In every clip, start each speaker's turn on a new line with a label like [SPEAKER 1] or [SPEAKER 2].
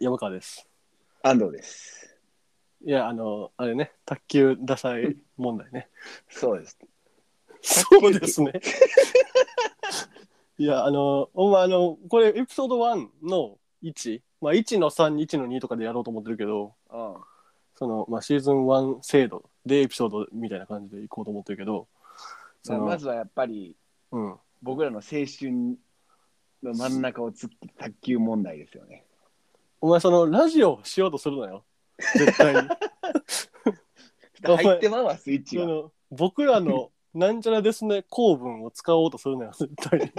[SPEAKER 1] 山川です。
[SPEAKER 2] 安藤です。
[SPEAKER 1] いや、あの、あれね、卓球ダサい問題ね。
[SPEAKER 2] そうです。
[SPEAKER 1] そうですね。いや、あの、お前、あの、これ、エピソード1の1、まあ、1の3、1の2とかでやろうと思ってるけど、
[SPEAKER 2] うん。
[SPEAKER 1] その、まあ、シーズン1制度でエピソードみたいな感じでいこうと思ってるけど、その、
[SPEAKER 2] まずはやっぱり
[SPEAKER 1] うん。
[SPEAKER 2] 僕らの青春の真ん中を突っ切った卓球問題ですよね。
[SPEAKER 1] お前、その、ラジオしようとするなよ。絶対に。
[SPEAKER 2] 入ってまうわ、スイッチが。
[SPEAKER 1] 僕らのなんちゃらですね構文を使おうとするのよ絶対に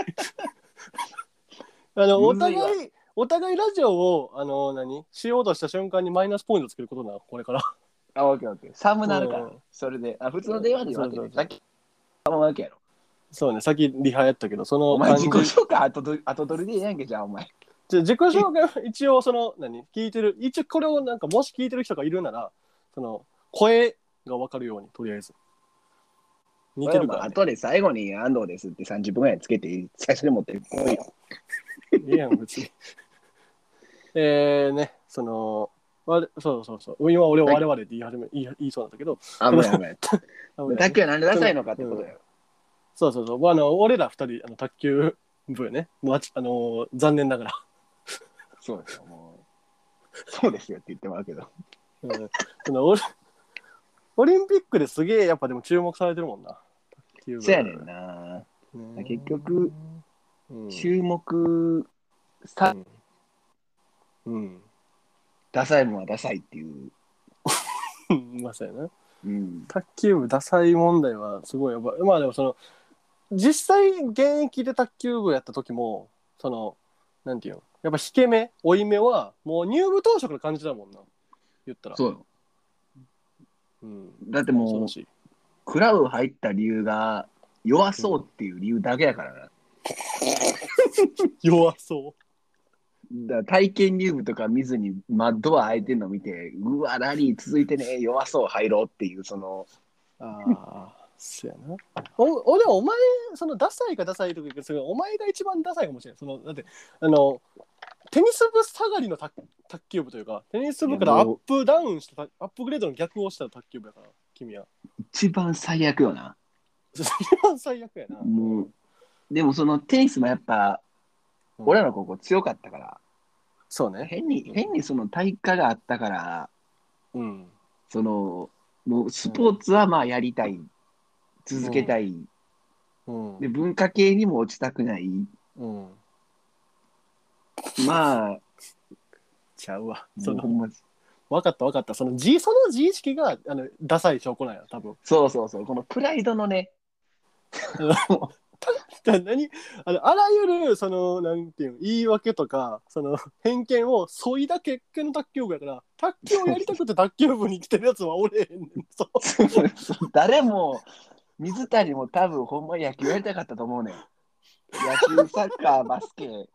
[SPEAKER 1] あのお互いお互いラジオをあの何しようとした瞬間にマイナスポイントつけることなのこれから
[SPEAKER 2] あ、オッケーオッケー。寒なるから
[SPEAKER 1] うん。
[SPEAKER 2] それで。あ、普通の電話で言われて
[SPEAKER 1] そうそう
[SPEAKER 2] ねさっき、寒わけやろ。
[SPEAKER 1] そうね先リハやったけどその
[SPEAKER 2] お前自己紹介後後取りでええやんけ、じゃあお前。
[SPEAKER 1] じゃ自己紹介は一応その何？聞いてる？一応これをなんかもし聞いてる人がいるならその声が分かるようにとりあえず似てるから、ね、
[SPEAKER 2] 後で最後に安藤ですって30分ぐらいつけて、最初に持ってこいよ。
[SPEAKER 1] いいやん、別に。えーね、その、われそうそうそう。今俺は我々って言い始め、言い言いそうなんだけど、
[SPEAKER 2] 危ない 危ない。卓球はなんでダサいのかってことだよ。
[SPEAKER 1] そうそうそう。あの俺ら二人、あの卓球部よね。もうあちあの残念ながら。
[SPEAKER 2] そうですよ、もう。そうですよって言ってもらうけど。
[SPEAKER 1] うんそのオリオリンピックですげえやっぱでも注目されてるもんな。卓球部
[SPEAKER 2] そうやねんな。
[SPEAKER 1] ね
[SPEAKER 2] 結局、
[SPEAKER 1] うん、
[SPEAKER 2] 注目さ、
[SPEAKER 1] うん。
[SPEAKER 2] ダサいもんはダサいっていう。
[SPEAKER 1] うん。まあそうやな。
[SPEAKER 2] うん。
[SPEAKER 1] 卓球部ダサい問題はすごいやばいまあでもその実際現役で卓球部やった時もそのなんていうの？やっぱ引け目追い目はもう入部当初から感じたもんな。言ったら。
[SPEAKER 2] そうよ。
[SPEAKER 1] うん、
[SPEAKER 2] だってもう
[SPEAKER 1] 恐ろ、しい。
[SPEAKER 2] クラブ入った理由が弱そうっていう理由だけやからな。
[SPEAKER 1] 弱そ
[SPEAKER 2] だから体験入部とか見ずにマッドア開いてんの見て、うわ、ラリー続いてね、弱そう入ろうっていう、その、
[SPEAKER 1] うああそうやな。おおでもお前そのダサいかダサいとか言うけどそれお前が一番ダサいかもしれないそのだってあのテニス部下がりの卓卓球部というかテニス部からアップダウンしたアップグレードの逆をした卓球部やから君は
[SPEAKER 2] 一番最悪よな。
[SPEAKER 1] 一番最悪やな。
[SPEAKER 2] もう、でもそのテニスもやっぱ、俺らの高校強かったから、
[SPEAKER 1] そうね。
[SPEAKER 2] 変に、変にその体育科があったから、
[SPEAKER 1] うん。
[SPEAKER 2] その、もうスポーツはまあやりたい、続けたい、
[SPEAKER 1] うん。
[SPEAKER 2] で、文化系にも落ちたくない、
[SPEAKER 1] うん。
[SPEAKER 2] まあ、
[SPEAKER 1] ちゃうわ。その
[SPEAKER 2] もうほんま
[SPEAKER 1] 分かった分かった。その自その自意識があのダサい証拠なんや、多分。
[SPEAKER 2] そうそうそう、このプライドのね、
[SPEAKER 1] だ 何？あのあらゆるそのなんていうの言い訳とかその偏見をそいだ結果の卓球部やから卓球をやりたくて卓球部に来てるやつはおれへんねん。そう
[SPEAKER 2] 誰も、水谷も多分ほんま野球やりたかったと思うねん。野球、サッカー、バスケ、
[SPEAKER 1] うん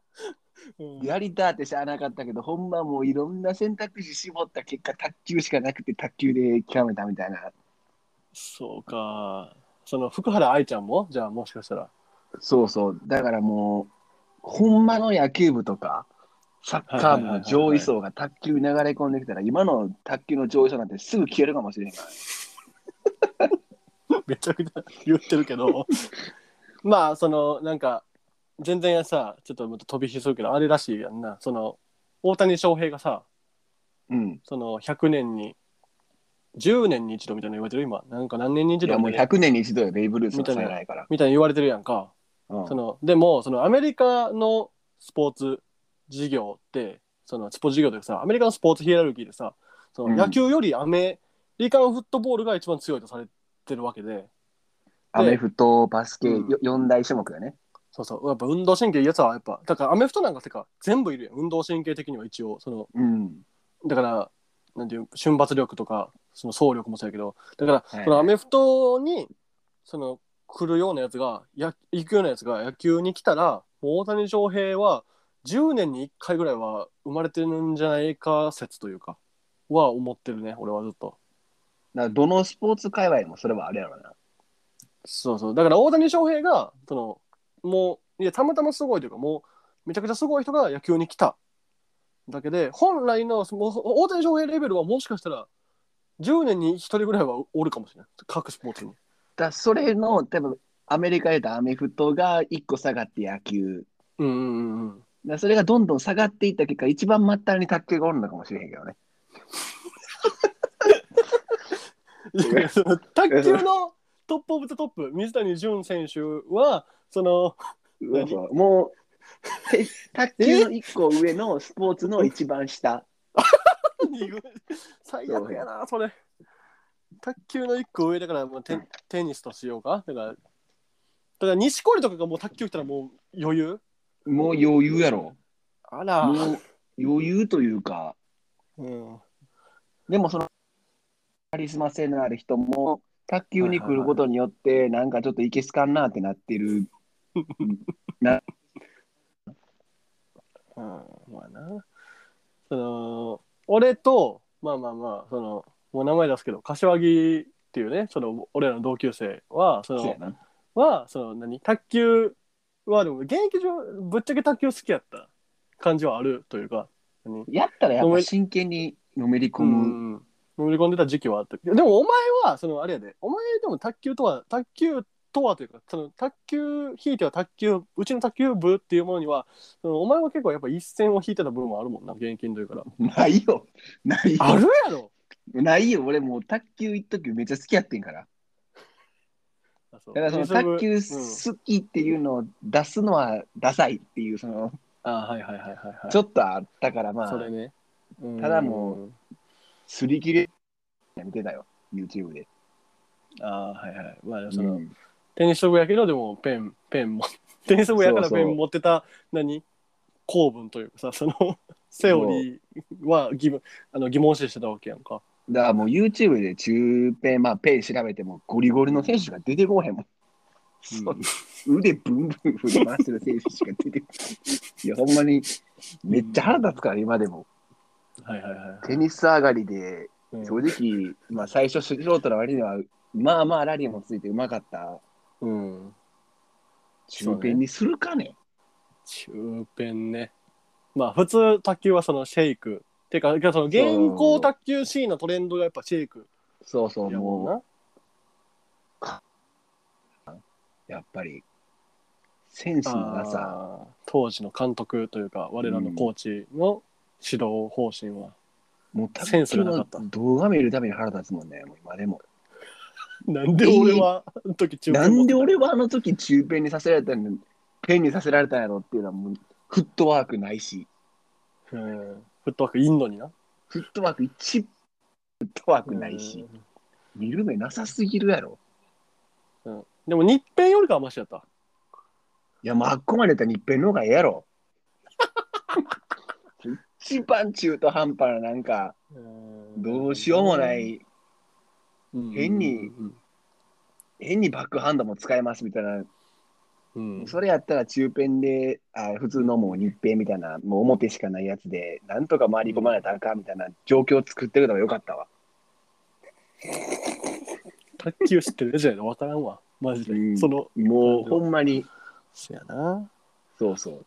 [SPEAKER 2] やりたってしゃあなかったけど、ほんまもういろんな選択肢絞った結果、卓球しかなくて卓球で極めたみたいな。
[SPEAKER 1] そうか。その福原愛ちゃんも？じゃあもしかしたら。
[SPEAKER 2] そうそう。だからもう、ほんまの野球部とか、サッカー部の上位層が卓球に流れ込んできたら、今の卓球の上位層なんてすぐ消えるかもしれんからね。
[SPEAKER 1] めちゃくちゃ言ってるけどまあそのなんか全然さちょっとまた飛び火するけどあれらしいやんな。その大谷翔平がさ
[SPEAKER 2] うん。
[SPEAKER 1] その100年に10年に一度みたいなの言われてる？今。なんか何年に一
[SPEAKER 2] いやもう
[SPEAKER 1] 度みたいな。
[SPEAKER 2] 100年に一度やベイブルースのさえな。いから。
[SPEAKER 1] みたいに言われてるやんか、
[SPEAKER 2] うん。
[SPEAKER 1] そのでもそのアメリカのスポーツ事業ってそのスポーツ事業というかさアメリカのスポーツヒエラルキーでさその野球よりアメリカンフットボールが一番強いとされてるわけで。
[SPEAKER 2] アメフト、バスケ、
[SPEAKER 1] うん。
[SPEAKER 2] よ四大種目だね。
[SPEAKER 1] そうそう。やっぱ運動神経いいやつはやっぱだからアメフトなんかてか全部いるやん。運動神経的には一応その
[SPEAKER 2] うん。
[SPEAKER 1] だからなんていう瞬発力とかその走力もそうやけどだから、
[SPEAKER 2] はい。
[SPEAKER 1] そのアメフトにその来るようなやつがや行くようなやつが野球に来たら大谷翔平は10年に1回ぐらいは生まれてるんじゃないか説というかは思ってるね俺はずっと。
[SPEAKER 2] だからどのスポーツ界隈でもそれはあれやろな。
[SPEAKER 1] そうそう。だから大谷翔平がそのもういやたまたますごいというかもうめちゃくちゃすごい人が野球に来ただけで本来のその大谷翔平レベルはもしかしたら10年に1人ぐらいはおるかもしれない各スポーツに。
[SPEAKER 2] だそれの、多分アメリカで言うとアメフトが1個下がって野球。
[SPEAKER 1] うんうんうんうん。
[SPEAKER 2] だそれがどんどん下がっていった結果、一番末端に卓球がおるのかもしれへんけどね。
[SPEAKER 1] 卓球のトップオブザトップ水谷隼選手はその
[SPEAKER 2] そうそうもう、て卓球の1個上のスポーツの一番下。
[SPEAKER 1] 最悪やなそれ。卓球の1個上だからもうテテニスとしようか？だからだから錦織とかがもう卓球来たらもう余裕？
[SPEAKER 2] もう余裕やろ。
[SPEAKER 1] あら。
[SPEAKER 2] もう余裕というか、
[SPEAKER 1] うん。
[SPEAKER 2] でもそのカリスマ性のある人も卓球に来ることによってなんかちょっといけすかんなってなってる。
[SPEAKER 1] うん。まあな。その俺とまあまあまあそのもう名前出すけど柏木っていうねその俺らの同級生はその。はその何卓球はでも現役上ぶっちゃけ卓球好きやった感じはあるというか何？
[SPEAKER 2] やったらやっぱ真剣にのめり込
[SPEAKER 1] う
[SPEAKER 2] む。
[SPEAKER 1] ん。乗り込んでた時期はあった。でもお前はそのあれやで。お前でも卓球とは卓球とはというかその卓球引いては卓球うちの卓球部っていうものにはそのお前は結構やっぱ一線を引いてた部分もあるもんな現役の時から
[SPEAKER 2] ないよ。ないよ。
[SPEAKER 1] あるやろ
[SPEAKER 2] ないよ。俺もう卓球一時めっちゃ好きやってんから。だからその卓球好きっていうのを出すのはダサいっていう、その、
[SPEAKER 1] あはいはいはいはいはい
[SPEAKER 2] ちょっとあったからまあ、
[SPEAKER 1] それねうん
[SPEAKER 2] ただもすり切れ見てたよ、YouTube で。
[SPEAKER 1] あはいはいまあその、
[SPEAKER 2] うん
[SPEAKER 1] テニス部やけどでもペンペンもテニス部やから
[SPEAKER 2] そうそう
[SPEAKER 1] ペン持ってた何？公文というかさその セオリーは疑問あの疑問視してたわけやんか。
[SPEAKER 2] だからもう YouTube で中ペン、まあペン調べてもゴリゴリの選手が出てこうへんもん。そう腕ブンブン振り回してる選手しか出てこない。いや、ほんまにめっちゃ腹立つから、今でも。
[SPEAKER 1] はいはいはい。
[SPEAKER 2] テニス上がりで、
[SPEAKER 1] うん
[SPEAKER 2] 正直、まあ最初素人の割には、まあまあラリーもついてうまかった
[SPEAKER 1] うん。
[SPEAKER 2] 中ペンにするかね。
[SPEAKER 1] 中ペンね。まあ普通卓球はそのシェイク。てか、その現行卓球シーンのトレンドがやっぱシェイク
[SPEAKER 2] そうそう、
[SPEAKER 1] やも。
[SPEAKER 2] う、やっぱり、センスのなさ、
[SPEAKER 1] 当時の監督というか我らのコーチの指導方針は、
[SPEAKER 2] もう
[SPEAKER 1] センスがなか
[SPEAKER 2] の
[SPEAKER 1] った
[SPEAKER 2] 動画見るために腹立つもんね、もう今でも。
[SPEAKER 1] なんで俺はあの時中ペン
[SPEAKER 2] なんで俺はあの時中ペンにさせられたの？に、ペンにさせられたんやろっていうのはもう、フットワークないし、
[SPEAKER 1] たうんフットワークいんのにな？
[SPEAKER 2] フットワーク一、フットワークないし、見る目なさすぎるやろ。
[SPEAKER 1] うん。うんでも日ペンよりかはマシやった？
[SPEAKER 2] いや、もうあっこまでやったら日ペンの方がええやろ。一番中途半端ななんか、どうしようもない、
[SPEAKER 1] うん
[SPEAKER 2] 変に変にバックハンドも使えますみたいな、
[SPEAKER 1] うん。
[SPEAKER 2] それやったら中ペンで、あ普通のもう日ペンみたいな、もう表しかないやつで、なんとか回り込まれたらあかんみたいな状況を作ってるのがよかったわ。
[SPEAKER 1] 卓球知ってるやつやで分からんわ。マジで、
[SPEAKER 2] うん。
[SPEAKER 1] その
[SPEAKER 2] もうほんまに、
[SPEAKER 1] そやな。
[SPEAKER 2] そうそう。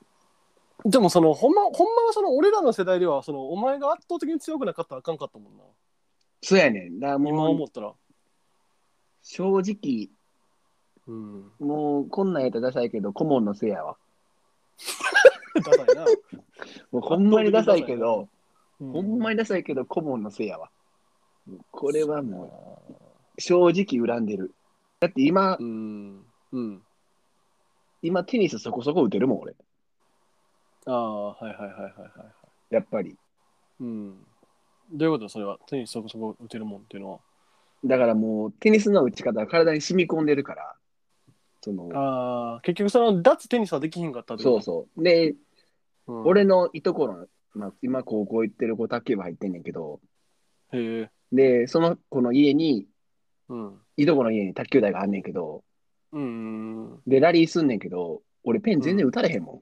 [SPEAKER 1] でもそのほんまほんまはその俺らの世代ではそのお前が圧倒的に強くなかったらあかんかったもんな
[SPEAKER 2] そうやねん。だから
[SPEAKER 1] 今
[SPEAKER 2] もう
[SPEAKER 1] 思ったら
[SPEAKER 2] 正直、
[SPEAKER 1] うん
[SPEAKER 2] もうこんなんやったらダサいけど、顧問のせいやわ。
[SPEAKER 1] ダサいな、
[SPEAKER 2] もうほんまにダサいけど、
[SPEAKER 1] う
[SPEAKER 2] ほんまにダサいけど、顧問のせいやわ。これはもう、正直恨んでる。だって今
[SPEAKER 1] う、んうん
[SPEAKER 2] 今テニスそこそこ打てるもん、俺。
[SPEAKER 1] ああはいはいはいはいはい
[SPEAKER 2] やっぱり。
[SPEAKER 1] うんどういうこと？それはテニスそこそこ打てるもんっていうのは。
[SPEAKER 2] だからもう、テニスの打ち方は体に染み込んでるから、その、
[SPEAKER 1] ああ結局その脱テニスはできひんかったって
[SPEAKER 2] そう
[SPEAKER 1] こ
[SPEAKER 2] そう。で、
[SPEAKER 1] と、うん。
[SPEAKER 2] 俺のいとこの、まあ、今高校行ってる子、卓球部入ってんねんけど、
[SPEAKER 1] へえ。
[SPEAKER 2] で、その子の家に、
[SPEAKER 1] うん。
[SPEAKER 2] いとこの家に卓球台があんねんけど、
[SPEAKER 1] うん
[SPEAKER 2] で、ラリーすんねんけど、俺ペン全然打たれへんも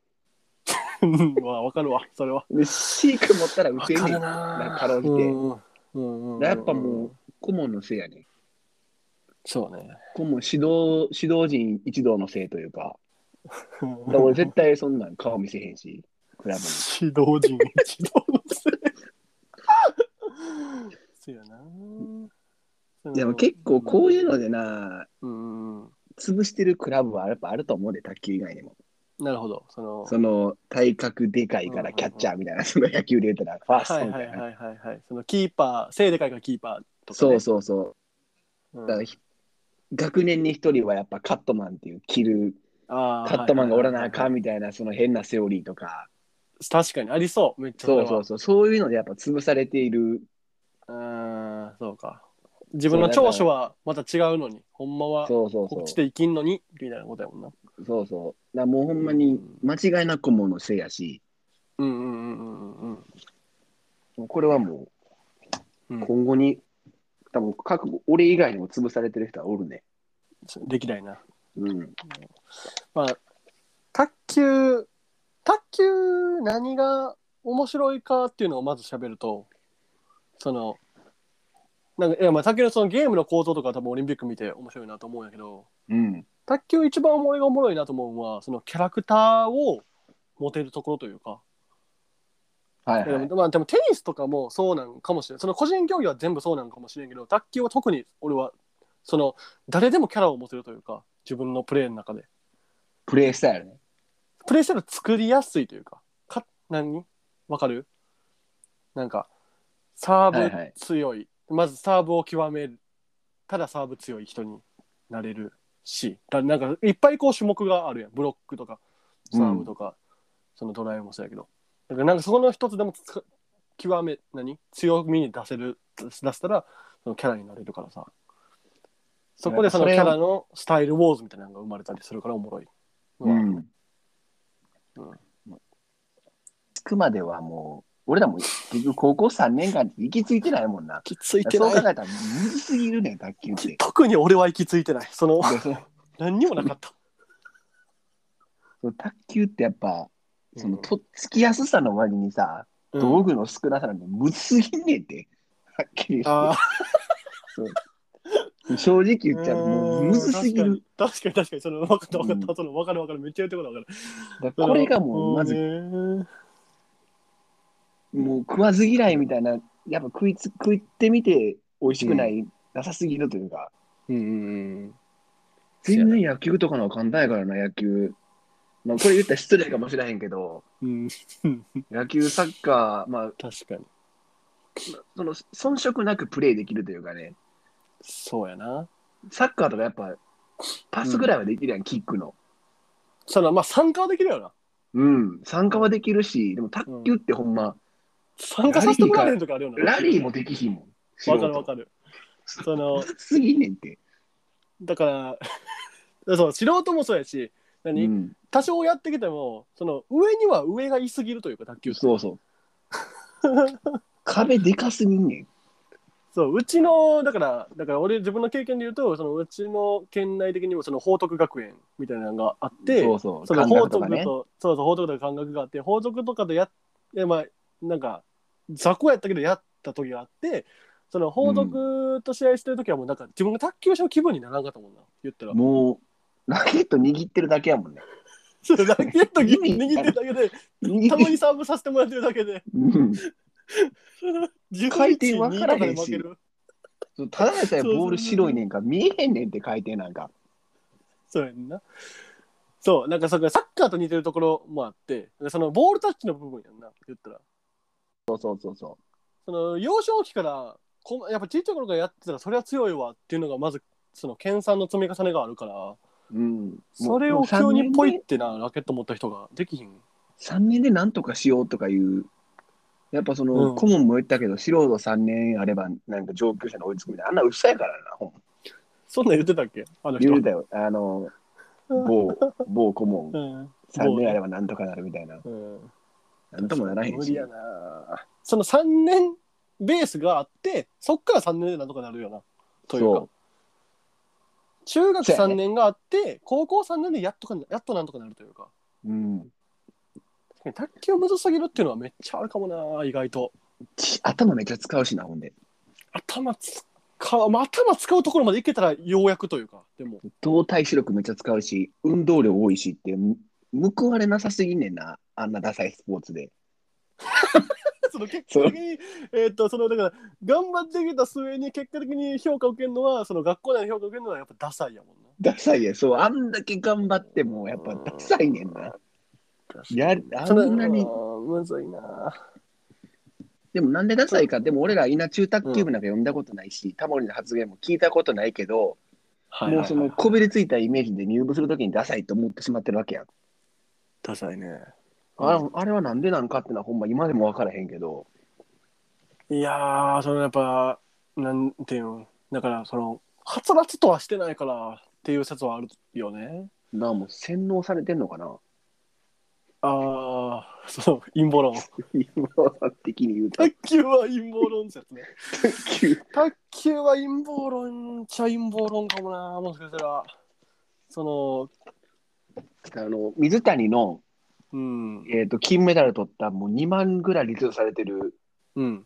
[SPEAKER 1] うんわ分かるわそれは
[SPEAKER 2] ん。で、シーク持ったら打てんねん。
[SPEAKER 1] な
[SPEAKER 2] かかろうじて
[SPEAKER 1] うんうんうん
[SPEAKER 2] やっぱもう、顧問のせいやねん。
[SPEAKER 1] そうね
[SPEAKER 2] 顧問、指導、指導陣一同のせいというか、だから俺絶対そんなん顔見せへんし、クラブに。
[SPEAKER 1] 指導陣一同の そうやな。
[SPEAKER 2] でも結構こういうのでな、
[SPEAKER 1] うん。
[SPEAKER 2] 潰してるクラブはやっぱあると思うで、卓球以外にも。
[SPEAKER 1] なるほど。その、
[SPEAKER 2] その体格でかいからキャッチャーみたいな、その野球で言ったらファース
[SPEAKER 1] はい
[SPEAKER 2] トみたいな。
[SPEAKER 1] はいはいはいはい。そのキーパー、背でかいからキーパーとか、ね。
[SPEAKER 2] そうそうそう。
[SPEAKER 1] うん。
[SPEAKER 2] だからひ学年に一人はやっぱカットマンっていう着る
[SPEAKER 1] あー
[SPEAKER 2] カットマンがおらなあかん
[SPEAKER 1] はい
[SPEAKER 2] みたいなその変なセオリーとか
[SPEAKER 1] 確かにありそう。めっちゃ
[SPEAKER 2] そうそうそうそういうのでやっぱ潰されている
[SPEAKER 1] う。うん、そうか。自分の長所はまた違うのに、ほんまは
[SPEAKER 2] そうそうそう
[SPEAKER 1] こっちで生きんのに、みたいなことやもんな。
[SPEAKER 2] そうそう。だもうほんまに間違いなくものせいやし。
[SPEAKER 1] うんうんうんうんうん。
[SPEAKER 2] もうこれはも
[SPEAKER 1] う
[SPEAKER 2] 今後に多分各俺以外にも潰されてる人はおるね。
[SPEAKER 1] 歴代な。
[SPEAKER 2] うん。
[SPEAKER 1] まあ、卓球、卓球何が面白いかっていうのをまず喋ると、その、なんかいやまあ卓球のそのゲームの構造とかは多分オリンピック見て面白いなと思うんやけど、
[SPEAKER 2] うん
[SPEAKER 1] 卓球一番俺がおもろいなと思うのは、そのキャラクターを持てるところというか、
[SPEAKER 2] はいはい。
[SPEAKER 1] でもまあ、でもテニスとかもそうなんかもしれない。その個人競技は全部そうなんかもしれんけど、卓球は特に俺は、その誰でもキャラを持てるというか、自分のプレーの中で。
[SPEAKER 2] プレイスタイルね。
[SPEAKER 1] プレイスタイル作りやすいというか、か何？わかる？なんか、サーブ
[SPEAKER 2] はいはい。
[SPEAKER 1] 強い,、まずサーブを極める。ただサーブ強い人になれるし、だなんかいっぱいこう種目があるやん。ブロックとか、サーブとか、そのドライブもそうやけど。だからなんかそこの一つでもつか極め、何？強みに出せる、出したら、そのキャラになれるからさ。そこでそのキャラのスタイルウォーズみたいなのが生まれたりするからおもろい。
[SPEAKER 2] うん
[SPEAKER 1] うん
[SPEAKER 2] つくまではもう俺らも結局高校3年間行き着いてないもんな。
[SPEAKER 1] 行き着いてない。
[SPEAKER 2] そう考えたらむずすぎるねん卓球って。
[SPEAKER 1] 特に俺は行き着いてない。その 何にもなかった。
[SPEAKER 2] 卓球ってやっぱその
[SPEAKER 1] うん
[SPEAKER 2] とっつきやすさの割にさ、
[SPEAKER 1] うん。
[SPEAKER 2] 道具の少なさなんてむずすぎんねんって。はっきり言 正直言っちゃうもうむずすぎる。
[SPEAKER 1] 確かに確かに。その分かった分かった、
[SPEAKER 2] うん。
[SPEAKER 1] その分かる分かる。めっちゃ言ってること分かる
[SPEAKER 2] これがもうまず
[SPEAKER 1] ず
[SPEAKER 2] もう食わず嫌いみたいなやっぱ食いつ食ってみて美味しくない、なさすぎるというか。
[SPEAKER 1] うんうん
[SPEAKER 2] 全然野球とかの簡単やからな野球。まあこれ言ったら失礼かもしれへんけど。
[SPEAKER 1] うん。うん
[SPEAKER 2] 野球サッカーまあ
[SPEAKER 1] 確かに。
[SPEAKER 2] その遜色なくプレーできるというかね。
[SPEAKER 1] そうやな。
[SPEAKER 2] サッカーとかやっぱパスぐらいはできるやん、キックの。
[SPEAKER 1] そのまあ参加はできるよな。
[SPEAKER 2] うん。参加はできるしでも卓球ってほんま、
[SPEAKER 1] 参加させてもらえる時あるよな。
[SPEAKER 2] ラリーもできひんもん。
[SPEAKER 1] 分かる分かる。その
[SPEAKER 2] るすぎんねんって、
[SPEAKER 1] だから そう素人もそうやし何、
[SPEAKER 2] うん、
[SPEAKER 1] 多少やってきてもその上には上がいすぎるというか卓球
[SPEAKER 2] そうそう。壁でかすぎんねん。
[SPEAKER 1] そううちのだからだから俺自分の経験で言うとそのうちの県内的にもその報徳学園みたいなのがあって
[SPEAKER 2] そうそう。
[SPEAKER 1] その
[SPEAKER 2] 感
[SPEAKER 1] 報徳と
[SPEAKER 2] ね
[SPEAKER 1] そうそう報徳とか感覚があって報徳とかでやってまあなんか雑魚やったけどやった時があってその報徳と試合してる時はもうなんか自分が卓球者の気分にならんかったもんな言ったら。
[SPEAKER 2] もうラケット握ってるだけやもんね。
[SPEAKER 1] そうラケット握ってるだけで
[SPEAKER 2] 握
[SPEAKER 1] たまにサーブさせてもらってるだけで。
[SPEAKER 2] うん。
[SPEAKER 1] 10
[SPEAKER 2] 回転分からへんし
[SPEAKER 1] 2とかで負ける
[SPEAKER 2] そうただでさえボール白いねんから見えへんねんって回転なんか。
[SPEAKER 1] そうやんな。そう、なんかそこサッカーと似てるところもあって、そのボールタッチの部分やんな、言ったら。
[SPEAKER 2] そうそうそうそ
[SPEAKER 1] その幼少期から、こやっぱちっちゃい頃からやってたらそれは強いわっていうのがまず、その研鑽の積み重ねがあるから、
[SPEAKER 2] う、うん、
[SPEAKER 1] それを急にポイってな、ラケット持った人ができひん。
[SPEAKER 2] 3年でなんとかしようとかいう、やっぱその、
[SPEAKER 1] うん。
[SPEAKER 2] 顧問も言ったけど、素人3年あれば、なんか上級者に追いつくみたいな、あんな嘘やからな、ほんま。
[SPEAKER 1] そんなん言ってたっけ？あの人。
[SPEAKER 2] 言うたよ、あの、某、某顧問、
[SPEAKER 1] うん。
[SPEAKER 2] 3年あればなんとかなるみたいな、
[SPEAKER 1] うん。
[SPEAKER 2] なんともならへんし
[SPEAKER 1] 無理や。な。その3年ベースがあって、そっから3年でなんとかなるよな。というか
[SPEAKER 2] そ。
[SPEAKER 1] 中学3
[SPEAKER 2] そうやね
[SPEAKER 1] 年があって、高校3年でやっとかやっとなんとかなるというか。
[SPEAKER 2] う。うん。
[SPEAKER 1] 卓球むずすぎるっていうのはめっちゃあるかもな、意外と。
[SPEAKER 2] ち頭めっちゃ使うしな、ほんで。
[SPEAKER 1] 頭使う、まあ、頭使うところまでいけたらようやくというか、でも。
[SPEAKER 2] 動体視力めっちゃ使うし、運動量多いしって、む報われなさすぎんねんな、あんなダサいスポーツで。
[SPEAKER 1] その結果的に、えーっと、その、だから、頑張ってきた末に結果的に評価を受けるのは、その学校内の評価を受けるのはやっぱダサいやもんな。
[SPEAKER 2] ダサいや、そう、あんだけ頑張っても、やっぱダサいねんな。やあんなに、
[SPEAKER 1] うんむずいな。
[SPEAKER 2] でもなんでダサいか、でも俺ら稲中卓球部なんか読んだことないし、タモリの発言も聞いたことないけど、もうそのこびりついたイメージで入部するときにダサいと思ってしまってるわけやん。
[SPEAKER 1] ダサいね。
[SPEAKER 2] あれあれはなんでなんかってのはほんま今でも分からへんけど、
[SPEAKER 1] いやー、そのやっぱ、なんていうの、だから、その、はつらつとはしてないからっていう説はあるよね。
[SPEAKER 2] なあもう洗脳されてんのかな
[SPEAKER 1] ああ、そう、陰謀論。
[SPEAKER 2] 今的に言うと。
[SPEAKER 1] 卓球は陰謀論説ね。
[SPEAKER 2] 卓球
[SPEAKER 1] 卓球は陰謀論っちゃ陰謀論かもな、もしかしたら。その、
[SPEAKER 2] あの水谷の、
[SPEAKER 1] うん、
[SPEAKER 2] えー、と金メダル取ったもう2万ぐらいリツイートされてる
[SPEAKER 1] うん。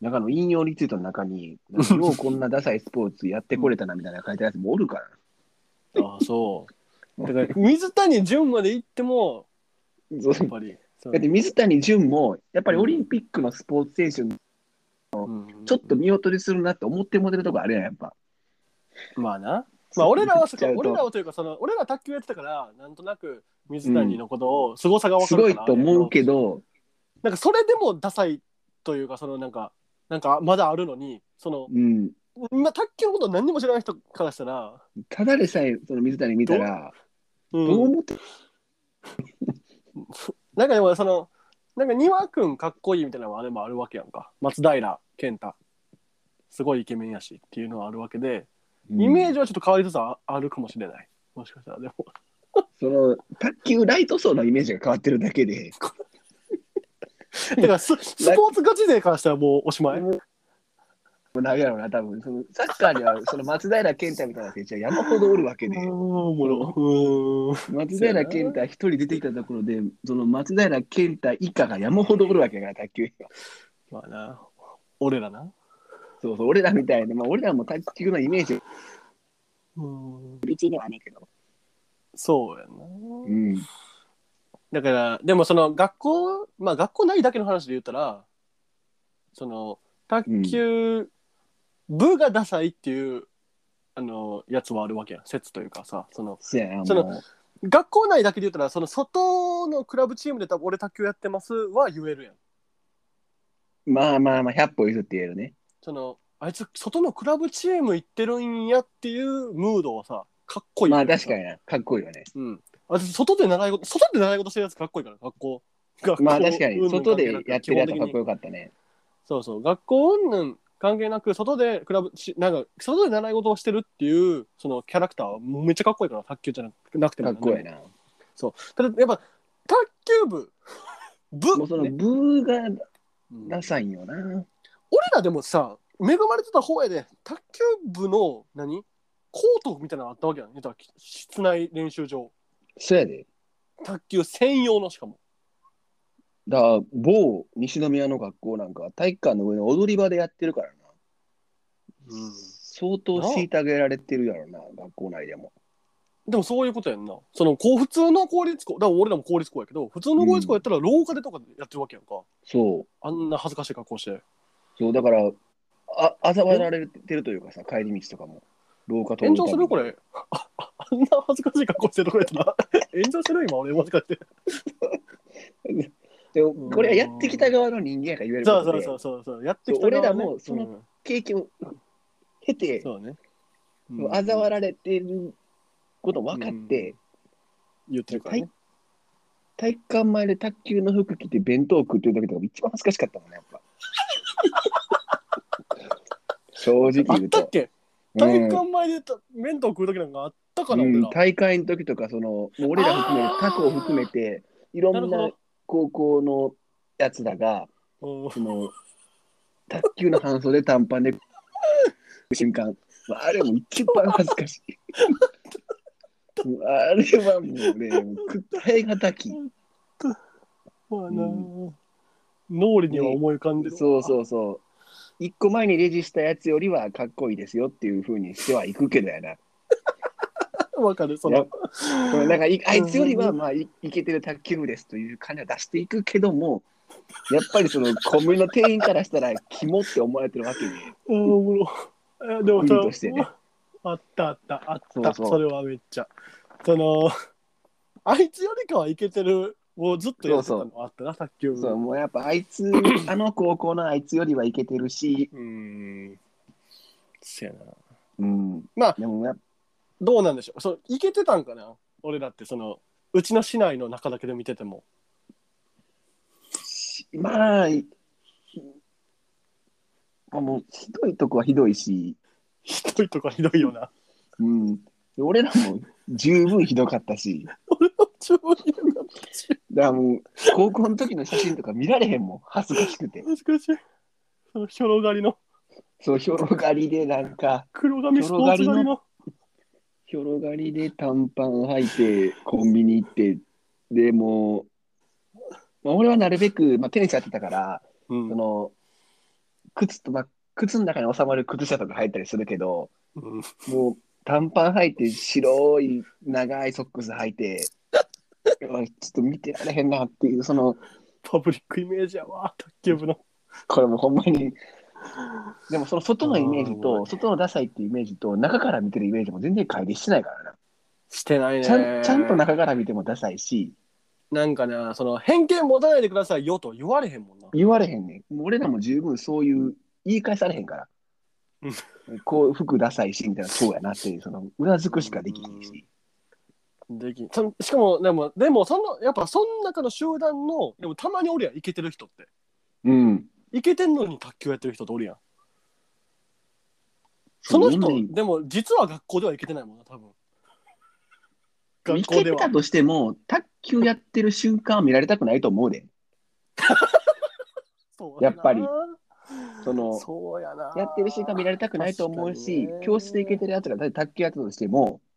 [SPEAKER 2] 中の引用リツイートの中に、ようこんなダサいスポーツやってこれたなみたいな書いてあるやつもおるから。
[SPEAKER 1] ああ、そう。だから、水谷隼まで行っても、
[SPEAKER 2] そう
[SPEAKER 1] やっぱり。
[SPEAKER 2] だって水谷隼も、やっぱりオリンピックのスポーツ選手、
[SPEAKER 1] うん
[SPEAKER 2] ちょっと見劣りするなって思ってもてるとこあるやん、やっぱ。
[SPEAKER 1] まあな。まあ俺らはそこ
[SPEAKER 2] 言っちゃうと。
[SPEAKER 1] 俺らはというかその俺らは卓球やってたからなんとなく水谷のことを凄さが分
[SPEAKER 2] す
[SPEAKER 1] かるから、
[SPEAKER 2] ごいと思うけど、
[SPEAKER 1] なんかそれでもダサいというかそのなんかなんかまだあるのにその
[SPEAKER 2] うん、
[SPEAKER 1] 今卓球のことを何にも知らない人からしたら、
[SPEAKER 2] ただでさえその水谷見たら、
[SPEAKER 1] う？ん。
[SPEAKER 2] どう思って
[SPEAKER 1] なんかでもそのなんか丹羽君かっこいいみたいなのはあれもあるわけやんか。松平健太。すごいイケメンやしっていうのはあるわけで、イメー
[SPEAKER 2] ジ、
[SPEAKER 1] ジはちょっと変わりつつああるかもしれない。もしかしたらでも。
[SPEAKER 2] その卓球ライト層のイメージが変わってるだけで、
[SPEAKER 1] だからススポーツガチ勢からしたらもうおしまい。
[SPEAKER 2] もうなんやろうな、多分。そのサッカーにはその松平健太みたいな選手は山ほどおるわけで、
[SPEAKER 1] おもろ。うーん。
[SPEAKER 2] 松平健太一人出てきたところで、その松平健太以下が山ほどおるわけやから、卓球には。
[SPEAKER 1] まあな。俺らな
[SPEAKER 2] そうそう、俺らみたいな、まあ、俺らも卓球のイメージ、
[SPEAKER 1] うん
[SPEAKER 2] うちにはねえけど。
[SPEAKER 1] そうやな
[SPEAKER 2] うん。
[SPEAKER 1] だからでもその学校まあ学校ないだけの話で言ったらその卓球部がダサいっていう、あのやつはあるわけやん説というかさその
[SPEAKER 2] そやな、
[SPEAKER 1] その
[SPEAKER 2] も
[SPEAKER 1] 学校内だけで言ったらその外のクラブチームで多分俺卓球やってますは言えるやん
[SPEAKER 2] うまあまあまあ、100歩譲って言えるね。
[SPEAKER 1] そのあいつ外のクラブチーム行ってるんやっていうムードはさかっこいい
[SPEAKER 2] まあ確かにな、かっこいいよね。
[SPEAKER 1] うん。私外で習い事外で習い事してるやつかっこいいから学校。学校
[SPEAKER 2] まあ確かに、外でやってるやつはかっこよかったね。
[SPEAKER 1] そうそう。学校云々関係なく外でクラブしなんか外で習い事をしてるっていうそのキャラクターはもうめっちゃかっこいいから卓球じゃなくなくても。
[SPEAKER 2] かっこいいな。
[SPEAKER 1] ただやっぱ卓球部部、
[SPEAKER 2] もうその
[SPEAKER 1] ね。
[SPEAKER 2] ブーが
[SPEAKER 1] うん。
[SPEAKER 2] ダサいんよな。
[SPEAKER 1] 俺らでもさ恵まれてた方やで卓球部の何？コートみたいなのあったわけやん言ったら室内練習場
[SPEAKER 2] そうやで。
[SPEAKER 1] 卓球専用のしかも
[SPEAKER 2] だから、某西宮の学校なんか、体育館の上の踊り場でやってるからな。
[SPEAKER 1] うん
[SPEAKER 2] 相当虐げられてるやろな、学校内でも。
[SPEAKER 1] でもそういうことやんな。そのこう普通の公立校、だから俺らも公立校やけど、普通の公立校やったら廊下でとかでやってるわけやんか。
[SPEAKER 2] そう。あ
[SPEAKER 1] あんな恥ずかしい格好して。
[SPEAKER 2] そう、だから、あ、あざ笑われてるというかさ、帰り道とかも。廊下通
[SPEAKER 1] 炎上するこ
[SPEAKER 2] れ。
[SPEAKER 1] れ。ああんな恥ずかしい格好してるとこやったら。炎上する今俺もしかして。
[SPEAKER 2] でも、これはやってきた側の人間やから言えるこ
[SPEAKER 1] そうそうそうそうそう。やってきた
[SPEAKER 2] 俺ら
[SPEAKER 1] 側ね
[SPEAKER 2] もその
[SPEAKER 1] うん
[SPEAKER 2] 経験を経て、
[SPEAKER 1] そうね。
[SPEAKER 2] あざ笑われてること分かって、
[SPEAKER 1] 言ってるからね。
[SPEAKER 2] 体育館前で卓球の服着て弁当食ってる時とか一番恥ずかしかったもんね。正直
[SPEAKER 1] あ
[SPEAKER 2] 言うと。
[SPEAKER 1] ったっけ？体育館前でた食う時なんかあったかな、
[SPEAKER 2] うん
[SPEAKER 1] 俺ら。
[SPEAKER 2] 大会の時とか、その、もう俺ら含め
[SPEAKER 1] あー。
[SPEAKER 2] 他校含めて、いろんな
[SPEAKER 1] なるほど。
[SPEAKER 2] 高校のやつらが、
[SPEAKER 1] うん。
[SPEAKER 2] その、卓球の半袖短パンで、瞬間、あれも一番恥ずかしい。もうあれはもうね、もうく耐え難き。
[SPEAKER 1] まあな、
[SPEAKER 2] う
[SPEAKER 1] 脳裏には思い浮かんでるわ。
[SPEAKER 2] そうそうそう。一個前にレジしたやつよりはかっこいいですよっていうふうにしてはいくけどやな。
[SPEAKER 1] わかるその。
[SPEAKER 2] なんかいあいつよりはまあいいけてる卓球部ですという感じは出していくけども、やっぱりそのコンビニの店員からしたらキモって思われてるわけで。
[SPEAKER 1] あーおもろ。えでも
[SPEAKER 2] としてね。
[SPEAKER 1] あったあった。あった。
[SPEAKER 2] そうそう。
[SPEAKER 1] それはめっちゃ。その あいつよりかはいけてるをずっとやってたのあったな卓球部。
[SPEAKER 2] そうもうやっぱあいつ あの高校のあいつよりはいけてるし、
[SPEAKER 1] うーん。せやな。
[SPEAKER 2] うん、
[SPEAKER 1] まあ
[SPEAKER 2] でもやっ
[SPEAKER 1] どうなんでしょう。そういけてたんかな？俺だってそのうちの市内の中だけで見てても。
[SPEAKER 2] ぱまあいまあもうひどいとこはひどいし、
[SPEAKER 1] ひどいとかひどいよな。
[SPEAKER 2] うん、俺らも十分ひどかったし。
[SPEAKER 1] 超ひどかったし
[SPEAKER 2] だからもう高校の時の写真とか見られへんもん。恥ずかしくて。
[SPEAKER 1] 恥ずかしい。そのひょろがりの
[SPEAKER 2] そうひょろがりでなんか
[SPEAKER 1] 黒髪スポーツ狩りの
[SPEAKER 2] ひょろがりで短パン履いてコンビニ行ってでもう、まあ、俺はなるべく、まあ、テニスやってたから、
[SPEAKER 1] うん
[SPEAKER 2] その靴と、まあ、靴の中に収まる靴下とか入ったりするけど
[SPEAKER 1] うん
[SPEAKER 2] もう短パン履いて白い長いソックス履いてちょっと見てられへんなっていうその
[SPEAKER 1] パブリックイメージやわ卓球部の。
[SPEAKER 2] これもほんまに。でもその外のイメージと外のダサいっていうイメージと中から見てるイメージも全然乖離してないからな。
[SPEAKER 1] してないね。
[SPEAKER 2] ちゃんちゃんと中から見てもダサいし。
[SPEAKER 1] なんかねその偏見持たないでくださいよと言われへんもんな。
[SPEAKER 2] 言われへんねん。俺らも十分そういう言い返されへんから。こう服ダサいしみたいなそうやなっていうそのうなずくしかできひんし。
[SPEAKER 1] できんしかもでもでもそのやっぱその中の集団のでもたまにおるやんイケてる人って。
[SPEAKER 2] うん。
[SPEAKER 1] イケてんのに卓球やってる人っておるやん。その人でも実は学校ではいけてないもんな多分。
[SPEAKER 2] いけ
[SPEAKER 1] 学校では。
[SPEAKER 2] てたとしても卓球やってる瞬間は見られたくないと思うで。
[SPEAKER 1] そうな。
[SPEAKER 2] やっぱり。その
[SPEAKER 1] そうやな。
[SPEAKER 2] やってる瞬間見られたくないと思うし、教室でいけてるやつが卓球やってたとしても、
[SPEAKER 1] うん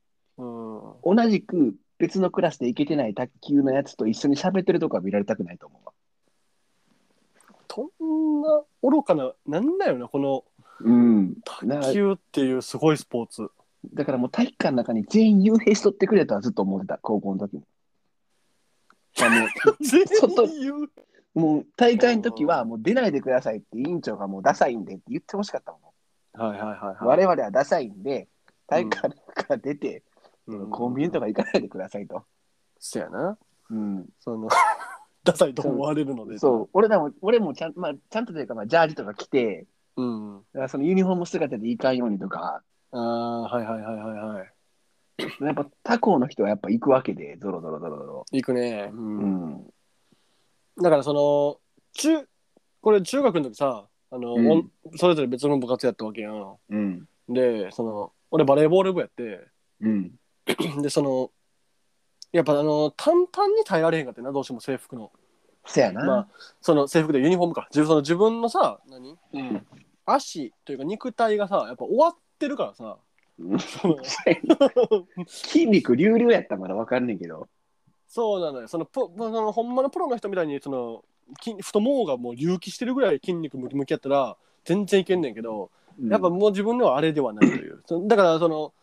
[SPEAKER 2] 同じく別のクラスでいけてない卓球のやつと一緒に喋ってるとこは見られたくないと思うわ。
[SPEAKER 1] そんな愚かななんだよなこの
[SPEAKER 2] うん。
[SPEAKER 1] 卓球っていうすごいスポーツ
[SPEAKER 2] だからもう体育館の中に全員幽閉しとってくれとはずっと思ってた、高校の時も。あの
[SPEAKER 1] 全
[SPEAKER 2] 外
[SPEAKER 1] 員言う
[SPEAKER 2] もう大会の時はもう出ないでくださいって委員長がもうダサいんでって言ってほしかったもん。
[SPEAKER 1] はいはいはいはい
[SPEAKER 2] 我々はダサいんで、大会から出て、
[SPEAKER 1] うん。
[SPEAKER 2] コンビニとか行かないでくださいと。
[SPEAKER 1] そやな。
[SPEAKER 2] うん、
[SPEAKER 1] その ダサいと思われるので。
[SPEAKER 2] そう、俺らも、俺もちゃん,、まあ、ちゃんとというか、まあ、ジャージとか着て、
[SPEAKER 1] うん。
[SPEAKER 2] だからそのユニフォーム姿でいかんようにとか、
[SPEAKER 1] ああはいはいはいはいはい。
[SPEAKER 2] やっぱ他校の人はやっぱ行くわけで、ゾロゾロゾロゾロ。
[SPEAKER 1] 行くね、う
[SPEAKER 2] うんん。
[SPEAKER 1] だからその中これ中学の時さあの、
[SPEAKER 2] うん。
[SPEAKER 1] おんそれぞれ別の部活やったわけやん。
[SPEAKER 2] うん。
[SPEAKER 1] でその俺バレーボール部やって。
[SPEAKER 2] うん。
[SPEAKER 1] でそのやっぱあの短パンに耐えられへんかってなどうしても制服の。
[SPEAKER 2] そやな。
[SPEAKER 1] まあその制服でユニフォームか。自分その自分のさ何？
[SPEAKER 2] うん。
[SPEAKER 1] 足というか肉体がさやっぱ終わってるからさ。
[SPEAKER 2] 筋肉隆々やったらまだわかんねんけど。
[SPEAKER 1] そうなのよ。そのプそのほんまのプロの人みたいにその筋太ももがもう隆起してるぐらい筋肉ムキムキやったら全然いけんねんけど、やっぱもう自分ではあれではないという。だからその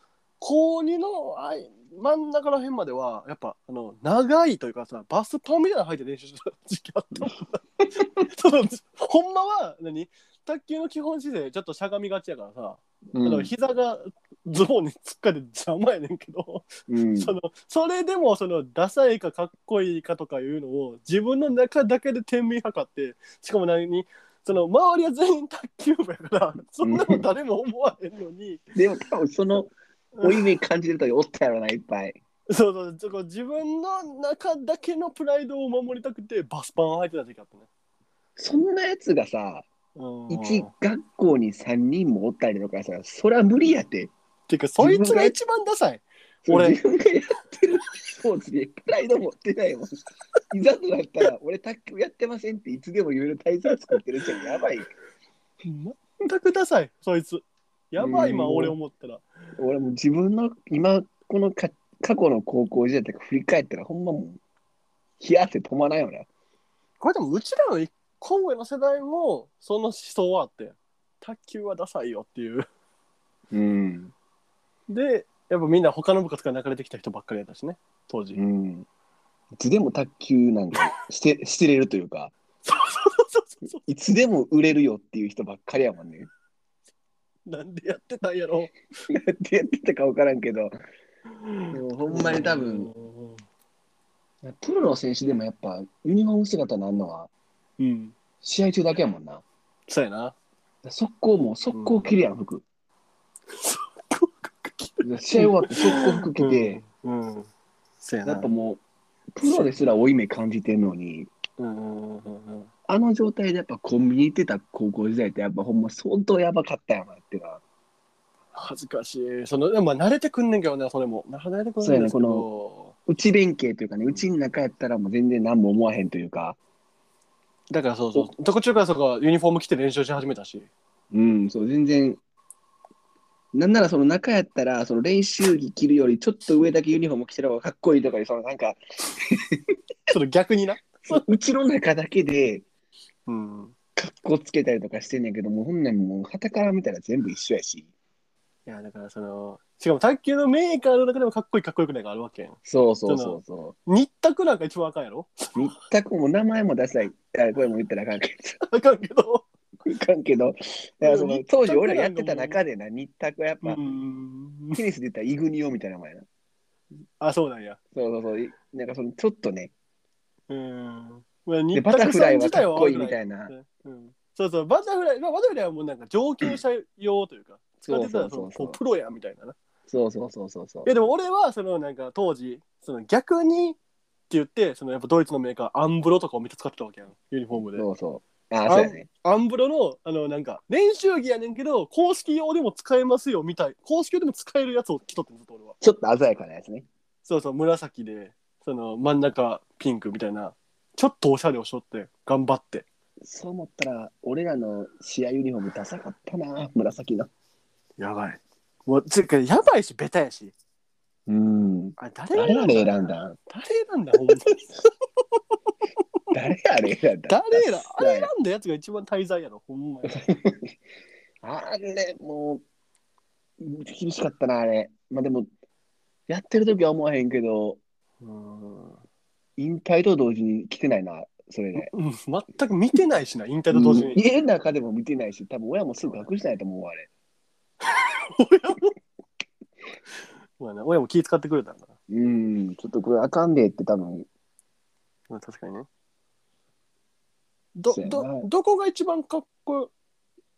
[SPEAKER 1] 高2のあい真ん中ら辺まではやっぱあの長いというかさバスパンみたいなの履いて練習した時期あったもんな。そのほんまは何？卓球の基本姿勢ちょっとしゃがみがちやからさ、
[SPEAKER 2] うん、
[SPEAKER 1] あの膝がズボンにつっかで邪魔やねんけど、
[SPEAKER 2] うん、
[SPEAKER 1] そのそれでもそのダサいかかっこいいかとかいうのを自分の中だけで天秤測ってしかも何？その周りは全員卓球部やからそんなの誰も思わへんのに。
[SPEAKER 2] でも多分その負い目感じる人おったやろな、いっぱい。
[SPEAKER 1] そうそうちょっと自分の中だけのプライドを守りたくてバスパンを履いてた時期あったね。
[SPEAKER 2] そんなやつがさ、
[SPEAKER 1] うん
[SPEAKER 2] 一学校に3人もおったりとかさ、そりゃ無理やって。
[SPEAKER 1] てかそいつが一番ダサい。俺
[SPEAKER 2] 自分がやってるスポーツでプライド持ってないもん。いざとなったら、俺卓球やってませんっていつでも言える体操作ってるじゃん。やばい。
[SPEAKER 1] 全くダサいそいつ。やばい今
[SPEAKER 2] うん
[SPEAKER 1] 俺思ったら。
[SPEAKER 2] 俺もう自分の今、このか過去の高校時代とか振り返ったら、ほんまもう、冷や汗止まないよな。
[SPEAKER 1] これでもうちらの一個上の世代もその思想はあって卓球はダサいよっていう。
[SPEAKER 2] うん。
[SPEAKER 1] でやっぱみんな他の部活から流れてきた人ばっかりやったしね当時、
[SPEAKER 2] うん。いつでも卓球なんかして 捨てれるというか、
[SPEAKER 1] そうそうそう
[SPEAKER 2] いつでも売れるよっていう人ばっかりやもんね。
[SPEAKER 1] なんでやってたんやろ？
[SPEAKER 2] なんてやってたか分からんけど、でもほんまに多分、プロの選手でもやっぱユニフォーム姿になるのは
[SPEAKER 1] うん
[SPEAKER 2] 試合中だけやもんな。
[SPEAKER 1] そうやな。
[SPEAKER 2] 速攻もう速攻着るやん、服。試合終わって速攻服着て、
[SPEAKER 1] うん、うん、そうやな。
[SPEAKER 2] やっぱもう、プロですら負い目感じてんのに、
[SPEAKER 1] うんうんうんうん
[SPEAKER 2] あの状態でやっぱコンビニ行ってた高校時代ってやっぱほんま相当やばかったやなっていうのは。
[SPEAKER 1] 恥ずかしい。そのでもまあ慣れてくんねんけどねそれも。慣れてくん。ねん。け
[SPEAKER 2] そうや
[SPEAKER 1] ど
[SPEAKER 2] 内弁慶というかね、うちの中やったらもう全然何も思わへん。というか、
[SPEAKER 1] だからそうそう途中からそこユニフォーム着て練習し始めたし
[SPEAKER 2] うん、そう、全然、なん。ならその中やったら、その練習着着るよりちょっと上だけユニフォーム着てる方がかっこいいとかいう、そのなん。か、
[SPEAKER 1] ちょっと逆にな
[SPEAKER 2] うちの中だけで
[SPEAKER 1] うん。
[SPEAKER 2] かっこつけたりとかしてんねんけども、ほんなんもう、はたから見たら全部一緒やし。
[SPEAKER 1] いやだからそのしかも卓球のメーカーの中でもかっこいいかっこよくないがあるわけやん。
[SPEAKER 2] そうそうそうそ
[SPEAKER 1] 日卓なんか一番あかんやろ？
[SPEAKER 2] う。全くもう名前も出さない。あこれも言ったらあかんけ
[SPEAKER 1] あかんけど。
[SPEAKER 2] かんけど、だからその
[SPEAKER 1] 日
[SPEAKER 2] 当時
[SPEAKER 1] 卓
[SPEAKER 2] 俺らやってた中でな、日卓はやっぱ、
[SPEAKER 1] うん。
[SPEAKER 2] テニスで言ったらイグニオみたいなもんやな。
[SPEAKER 1] あそうなんや。
[SPEAKER 2] そうそうそう。いなんかそのちょっとね、
[SPEAKER 1] うん。まあ
[SPEAKER 2] で
[SPEAKER 1] 日
[SPEAKER 2] バタフライはかっこいいみ
[SPEAKER 1] い
[SPEAKER 2] たいな。
[SPEAKER 1] うんそうそう、バタフライ、まあ、バタフライはもうなんか上級者用というか、使ってたらその
[SPEAKER 2] そうそうそうそう
[SPEAKER 1] こうプロやみたいなな。い
[SPEAKER 2] そうそうそうそうそう。
[SPEAKER 1] やでも俺はそのなんか当時、その逆にって言って、そのやっぱドイツのメーカー、アンブロとかをめっちゃ使ってたわけやん、ユニフォームで。
[SPEAKER 2] そうそう。ああ、そうやね。
[SPEAKER 1] アンブロの、あのなんか練習着やねんけど、公式用でも使えますよみたい、公式用でも使えるやつを着とってんずっと俺は。
[SPEAKER 2] ちょっと鮮やかなやつね。
[SPEAKER 1] そうそう、紫で、その真ん中ピンクみたいな、ちょっとおしゃれをしとって、頑張って。
[SPEAKER 2] そう思ったら、俺らの試合ユニフォームダサかったな、紫の。
[SPEAKER 1] やばい。もう、つうか、やばいし、ベタやし。
[SPEAKER 2] うん。
[SPEAKER 1] あれ、誰が
[SPEAKER 2] 誰あれ
[SPEAKER 1] 選んだ誰なんだ、ほんまに。
[SPEAKER 2] 誰あれ選んだ？
[SPEAKER 1] 誰選んあれ選
[SPEAKER 2] ダ
[SPEAKER 1] んだやつが一番滞在やろ、ほんまに。
[SPEAKER 2] あれ、もう、厳しかったな、あれ。まあでも、やってる時は思わへんけど、
[SPEAKER 1] うん
[SPEAKER 2] 引退と同時に来てないな、それで。
[SPEAKER 1] うん全く見てないしな、引退と同時に。
[SPEAKER 2] うん家の中でも見てないし、多分親もすぐ隠したんやと思うわ、あれ。
[SPEAKER 1] 親も。まあね、親も気使ってくれたんだな。
[SPEAKER 2] うん、ちょっとこれあかんでって多分、
[SPEAKER 1] まあ、確かにね。ど、
[SPEAKER 2] そうやな
[SPEAKER 1] ど、どこが一番かっこ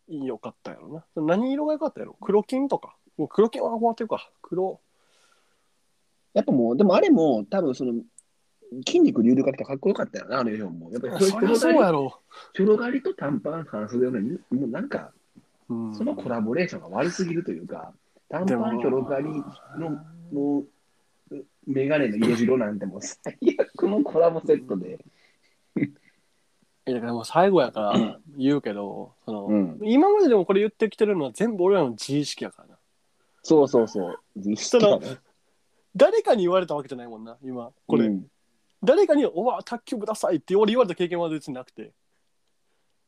[SPEAKER 1] いいよかったやろな。何色が良かったやろ？黒金とか。もう黒金は終わってるか。黒。
[SPEAKER 2] やっぱもう、でもあれも多分その、筋肉流々かけたらかっこよかったよな、あのユニフォームも。やっぱり
[SPEAKER 1] そりゃそうやろ。
[SPEAKER 2] 広がりと短パン半袖のね、もうなんか、
[SPEAKER 1] うん
[SPEAKER 2] そのコラボレーションが悪すぎるというか、短パン広がりの、もう、メガネの色白なんてもう最悪のコラボセットで。
[SPEAKER 1] だからもう最後やから言うけど、その、
[SPEAKER 2] うん
[SPEAKER 1] 今まででもこれ言ってきてるのは全部俺らの自意識やからな。
[SPEAKER 2] そうそうそう。実質だね。
[SPEAKER 1] 誰かに言われたわけじゃないもんな、今。これ。
[SPEAKER 2] うん
[SPEAKER 1] 誰かに「おわ卓球部ダサい」って俺言われた経験は別になくて。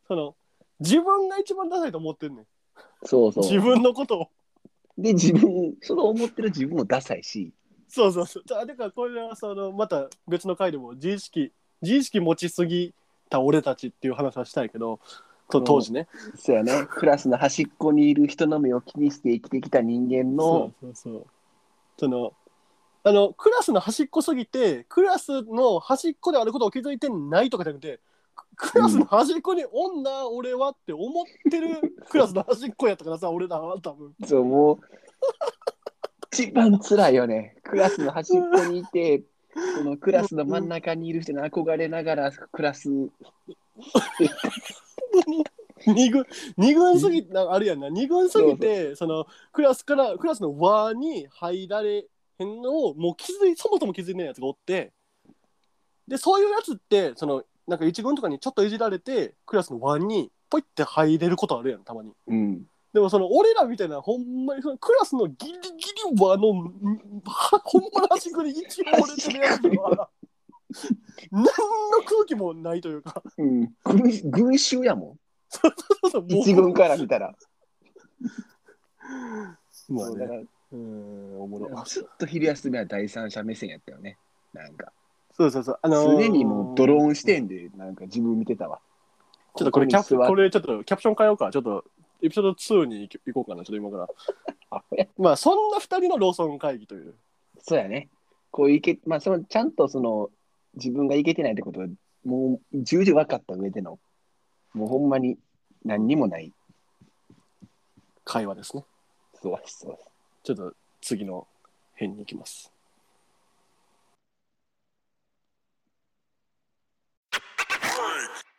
[SPEAKER 1] その自分が一番ダサいと思ってんねん。
[SPEAKER 2] そうそう。
[SPEAKER 1] 自分のことを。
[SPEAKER 2] で、自分、それを思ってる自分もダサいし、
[SPEAKER 1] そうそうそう。だだからこれはそのまた別の回でも自意識自意識持ちすぎた俺たちっていう話はしたいけどと当時ね。
[SPEAKER 2] そうやね、クラスの端っこにいる人の目を気にして生きてきた人間
[SPEAKER 1] そ
[SPEAKER 2] の
[SPEAKER 1] う、そうそう。そのあのクラスの端っこすぎてクラスの端っこであることを気づいてないとかじゃなくてククラスの端っこにおんな、俺はって思ってるクラスの端っこやったからさ俺らは多分。
[SPEAKER 2] そう、もう、一番辛いよね。クラスの端っこにいて、そのクラスの真ん中にいる人に憧れながら、クラス、
[SPEAKER 1] 二軍二軍すぎあるやんな。二軍すぎてそのクラスからクラスの輪に入られへんのをもう気づいそもそも気づいてないやつがおってでそういうやつってそのなんか一軍とかにちょっといじられてクラスの輪にポイって入れることあるやんたまに
[SPEAKER 2] うん。
[SPEAKER 1] でもその俺らみたいなほんまにそのクラスのギリギリ輪のんはほんまの端っこに一応折れてるやつは何の空気もないというか
[SPEAKER 2] うん、群群衆やも
[SPEAKER 1] そうそうも
[SPEAKER 2] ん。
[SPEAKER 1] う
[SPEAKER 2] 一軍から見たら。
[SPEAKER 1] まあね
[SPEAKER 2] そうだから
[SPEAKER 1] うんおもろ
[SPEAKER 2] ずっと昼休みは第三者目線やったよね。なんか。
[SPEAKER 1] そうそうそう。あのー
[SPEAKER 2] 常にもうドローン視点でなんか自分見てたわ。
[SPEAKER 1] ちょっとこれキャプ、
[SPEAKER 2] こ
[SPEAKER 1] れちょっとキャプション変えようか。ちょっと、エピソード2に行こうかな、ちょっと今から。まあ、そんな二人のローソン会議という。
[SPEAKER 2] そうやね。こういけ、まあ、そのちゃんとその自分がいけてないってことは、もう重々分かった上での、もうほんまに何にもない。
[SPEAKER 1] 会話ですね。
[SPEAKER 2] そうですそうです。
[SPEAKER 1] ちょっと次の辺に行きます。